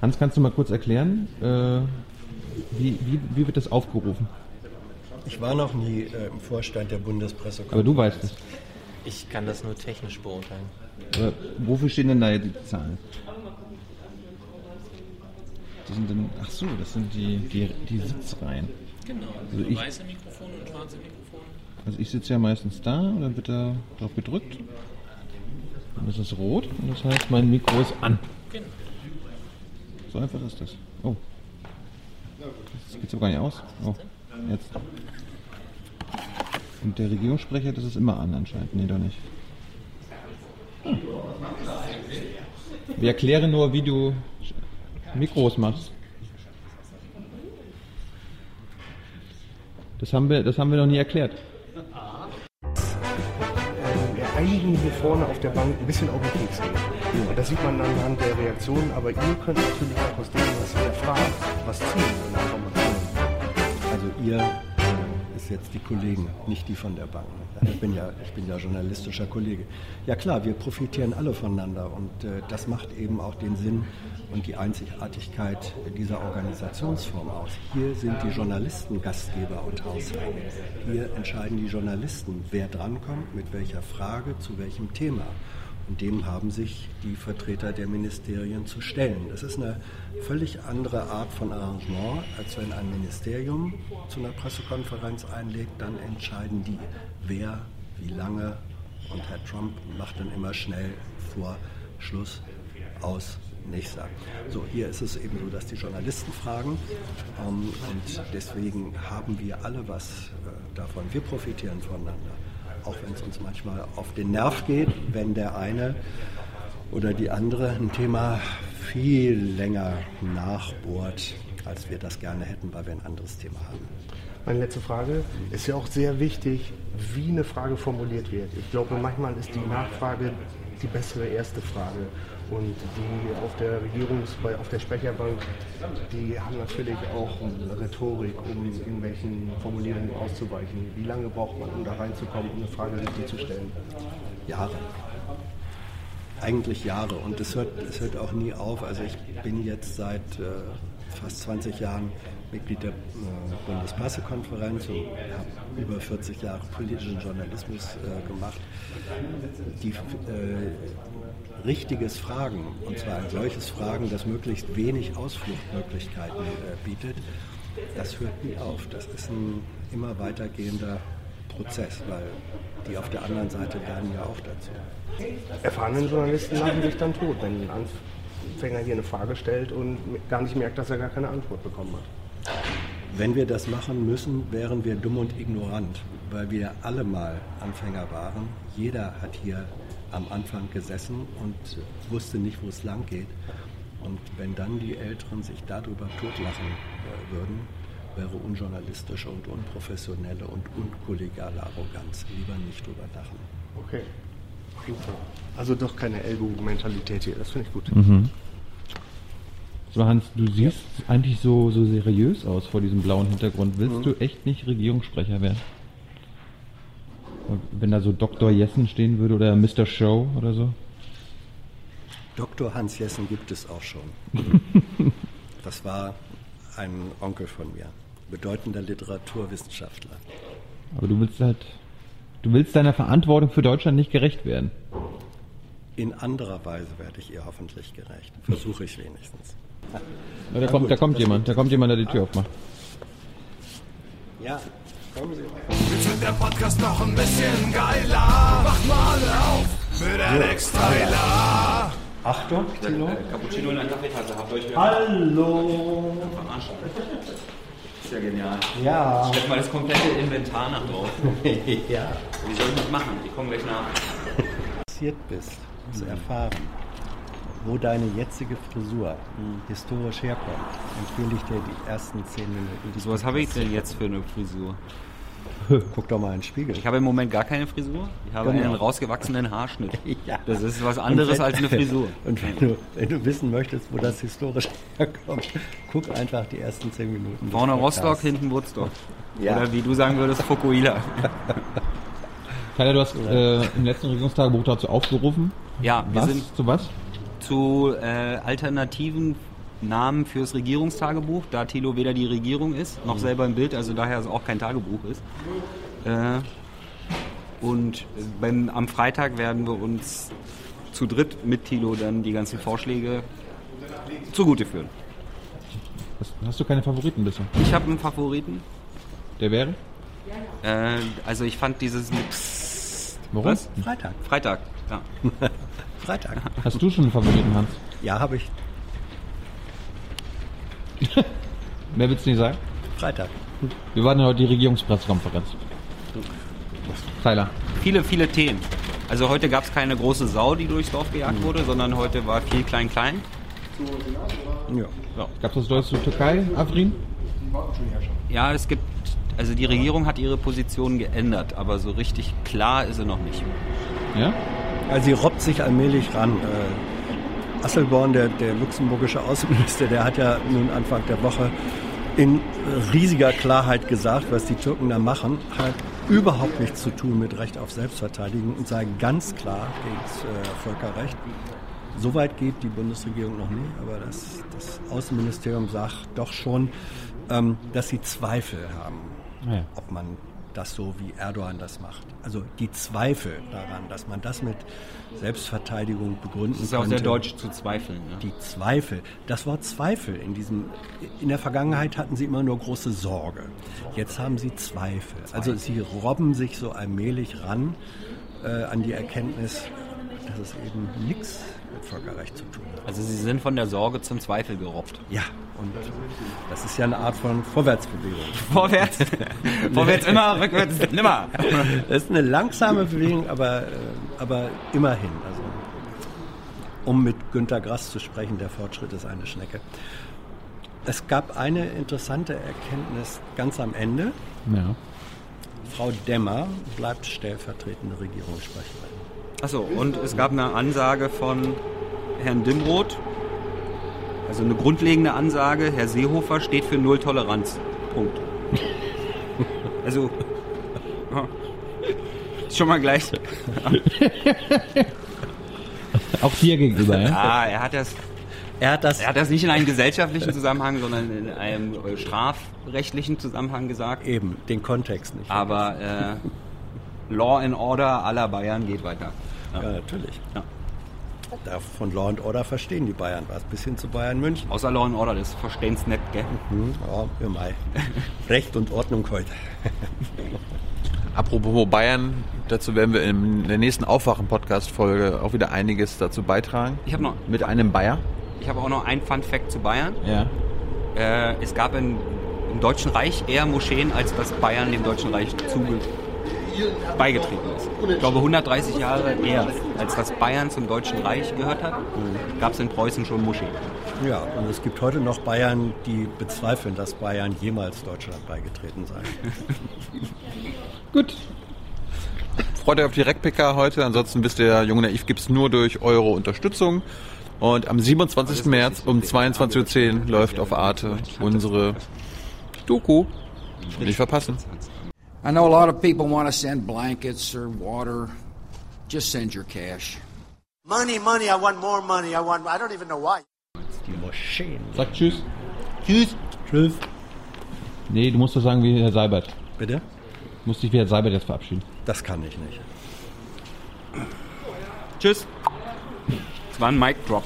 Hans, kannst du mal kurz erklären, äh, wie, wie, wie wird das aufgerufen? Ich war noch nie äh, im Vorstand der Bundespressekonferenz. Aber du weißt es. Ich kann das nur technisch beurteilen. Aber wofür stehen denn da die Zahlen? Das sind dann, ach so, das sind die, die, die Sitzreihen. Genau. Also ich- weiße Mikrofone und schwarze Mikrofone. Also ich sitze ja meistens da und dann wird da drauf gedrückt. Ist es rot und das heißt, mein Mikro ist an. So einfach ist das. Oh. Das geht so gar nicht aus. Oh, jetzt. Und der Regierungssprecher, das ist immer an anscheinend. Nee, doch nicht. Hm. Wir erklären nur, wie du Mikros machst. Das haben wir, das haben wir noch nie erklärt. Einigen hier vorne auf der Bank ein bisschen auf den Keks gehen. Und das sieht man anhand der Reaktionen, aber ihr könnt natürlich auch aus dem, was ihr fragt, was ziehen an Informationen. Also ihr ist jetzt die Kollegen, nicht die von der Bank. Ich bin ja, ich bin ja journalistischer Kollege. Ja klar, wir profitieren alle voneinander und äh, das macht eben auch den Sinn und die Einzigartigkeit dieser Organisationsform aus. Hier sind die Journalisten Gastgeber und Hausherren. Hier entscheiden die Journalisten, wer drankommt, mit welcher Frage, zu welchem Thema. Und dem haben sich die Vertreter der Ministerien zu stellen. Das ist eine völlig andere Art von Arrangement, als wenn ein Ministerium zu einer Pressekonferenz einlegt, dann entscheiden die, wer, wie lange. Und Herr Trump macht dann immer schnell vor Schluss aus. Nächster. So, hier ist es eben so, dass die Journalisten fragen ähm, und deswegen haben wir alle was äh, davon. Wir profitieren voneinander auch wenn es uns manchmal auf den Nerv geht, wenn der eine oder die andere ein Thema viel länger nachbohrt, als wir das gerne hätten, weil wir ein anderes Thema haben. Meine letzte Frage ist ja auch sehr wichtig, wie eine Frage formuliert wird. Ich glaube, manchmal ist die Nachfrage die bessere erste Frage. Und die auf der Regierungs-, auf der Sprecherbank, die haben natürlich auch Rhetorik, um irgendwelchen Formulierungen auszuweichen. Wie lange braucht man, um da reinzukommen, um eine Frage richtig zu stellen? Jahre. Eigentlich Jahre. Und es hört, hört auch nie auf. Also ich bin jetzt seit äh, fast 20 Jahren Mitglied der äh, Bundespressekonferenz und habe über 40 Jahre politischen Journalismus äh, gemacht. Die äh, richtiges Fragen, und zwar ein solches Fragen, das möglichst wenig Ausfluchtmöglichkeiten äh, bietet, das hört nie auf. Das ist ein immer weitergehender Prozess, weil die auf der anderen Seite lernen ja auch dazu. Erfahrene Journalisten lachen sich dann tot, wenn ein Anfänger hier eine Frage stellt und gar nicht merkt, dass er gar keine Antwort bekommen hat. Wenn wir das machen müssen, wären wir dumm und ignorant, weil wir alle mal Anfänger waren. Jeder hat hier am Anfang gesessen und wusste nicht, wo es lang geht. Und wenn dann die Älteren sich darüber totlachen äh, würden, wäre unjournalistische und unprofessionelle und unkollegiale Arroganz. Lieber nicht drüber lachen. Okay. Super. Also doch keine Ellbogenmentalität hier, das finde ich gut. So Hans, du siehst eigentlich so, so seriös aus vor diesem blauen Hintergrund. Willst Mhm. du echt nicht Regierungssprecher werden? Wenn da so Dr. Jessen stehen würde oder Mr. Show oder so? Dr. Hans Jessen gibt es auch schon. Das war ein Onkel von mir, bedeutender Literaturwissenschaftler. Aber du willst halt, du willst deiner Verantwortung für Deutschland nicht gerecht werden. In anderer Weise werde ich ihr hoffentlich gerecht. Versuche ich wenigstens. Ja, da kommt, da kommt jemand, da kommt jemand, der die Tür aufmacht. Ja, kommen Sie. Jetzt wird der Podcast noch ein bisschen geiler. Macht mal alle auf mit Alex Tyler. Achtung, Tino. Cappuccino in einer Kaffeetasse. Habt ihr euch Hallo. verarscht? Ja genial. Ja. Stellt mal das komplette Inventar nach draußen. ja. Wie soll ich das machen? Ich komme gleich nach. Interessiert bist, zu erfahren, wo deine jetzige Frisur historisch herkommt, empfehle ich dir die ersten zehn Minuten. des Was habe ich denn jetzt für eine Frisur? Guck doch mal in den Spiegel. Ich habe im Moment gar keine Frisur. Ich habe Genau. einen rausgewachsenen Haarschnitt. Ja. Das ist was anderes wenn- als eine Frisur. Und wenn du, wenn du wissen möchtest, wo das historisch herkommt, guck einfach die ersten zehn Minuten. Vorne. Rostock, hinten Woodstock. Ja. Oder wie du sagen würdest, Fukuila. Tyler, du hast äh, im letzten Regierungstagebuch dazu aufgerufen. Ja, wir Was? sind Zu was? zu äh, alternativen Namen fürs Regierungstagebuch, da Thilo weder die Regierung ist, noch selber im Bild, also daher es auch kein Tagebuch ist. Äh, und beim, am Freitag werden wir uns zu dritt mit Thilo dann die ganzen Vorschläge zugute führen. Hast, hast du keine Favoriten bisher? Ich habe einen Favoriten. Der wäre? Äh, also ich fand dieses mit Psst, Warum? Was? Freitag. Freitag. Ja. Freitag. Hast du schon einen Favoriten, Hans? Ja, habe ich. Mehr willst du nicht sagen? Freitag. Wir warten ja heute die Regierungspressekonferenz. Tyler. Viele, viele Themen. Also heute gab es keine große Sau, die durchs Dorf gejagt wurde, sondern heute war viel klein-klein. Ja. Gab es Neues zur Türkei, Afrin? Ja, es gibt, also die Regierung hat ihre Position geändert, aber so richtig klar ist sie noch nicht. Ja? Also sie robbt sich allmählich ran. Asselborn, der, der luxemburgische Außenminister, der hat ja nun Anfang der Woche in riesiger Klarheit gesagt, was die Türken da machen, hat überhaupt nichts zu tun mit Recht auf Selbstverteidigung und sei ganz klar gegen das äh, Völkerrecht. Soweit geht die Bundesregierung noch nicht, aber das, das Außenministerium sagt doch schon, ähm, dass sie Zweifel haben, ja. ob man das so wie Erdogan das macht. Also die Zweifel daran, dass man das mit Selbstverteidigung begründen Es ist auch sehr deutsch zu zweifeln. Ne? Die Zweifel. Das Wort Zweifel in diesem, in der Vergangenheit hatten sie immer nur große Sorge. Jetzt haben sie Zweifel. Also sie robben sich so allmählich ran äh, an die Erkenntnis, dass es eben nichts mit Völkerrecht zu tun hat. Also sie sind von der Sorge zum Zweifel gerobbt. Ja, und das ist ja eine Art von Vorwärtsbewegung. Vorwärts, vorwärts immer, rückwärts nimmer. Das ist eine langsame Bewegung, aber, äh, aber immerhin. Also, um mit Günter Grass zu sprechen, der Fortschritt ist eine Schnecke. Es gab eine interessante Erkenntnis ganz am Ende. Ja. Frau Demmer bleibt stellvertretende Regierungssprecherin. Achso, und es gab eine Ansage von Herrn Dimroth. Also eine grundlegende Ansage, Herr Seehofer steht für Null Toleranz. Punkt. Also, ja. ist schon mal gleich. Auch dir gegenüber, ja? Ah, er hat das, Er hat das, er hat das nicht in einem gesellschaftlichen Zusammenhang, sondern in einem äh, strafrechtlichen Zusammenhang gesagt. eben den Kontext nicht. Aber äh, Law and Order aller Bayern geht weiter. ja, natürlich. Ja. Da von Law and Order verstehen die Bayern was, bis hin zu Bayern München. Außer Law and Order, das verstehen's nicht, gell? Hm, ja, immer. Recht und Ordnung heute. Apropos Bayern, dazu werden wir in der nächsten Aufwachen-Podcast-Folge auch wieder einiges dazu beitragen. Ich habe noch, Mit einem Bayer. ich habe auch noch ein Fun Fact zu Bayern. Ja. Äh, es gab in, im Deutschen Reich eher Moscheen, als dass Bayern dem Deutschen Reich zuge beigetreten ist. Ich glaube 130 Jahre eher, als dass Bayern zum Deutschen Reich gehört hat, gab es in Preußen schon Moscheen. Ja, und es gibt heute noch Bayern, die bezweifeln, dass Bayern jemals Deutschland beigetreten sei. Gut. Freut euch auf die Rekpika heute. Ansonsten wisst ihr, Junge Naiv gibt es nur durch eure Unterstützung. Und am 27. März um 22.10 Uhr läuft auf Arte unsere Doku. Nicht verpassen. I know a lot of people want to send blankets or water. Just send your cash. Money, money, I want more money. I want, I don't even know why. Die Moscheen. Sag Tschüss. Tschüss. Tschüss. Nee, du musst doch sagen wie Herr Seibert. Bitte? Du musst dich wie Herr Seibert jetzt verabschieden. Das kann ich nicht. Tschüss. Das war ein Mic Drop.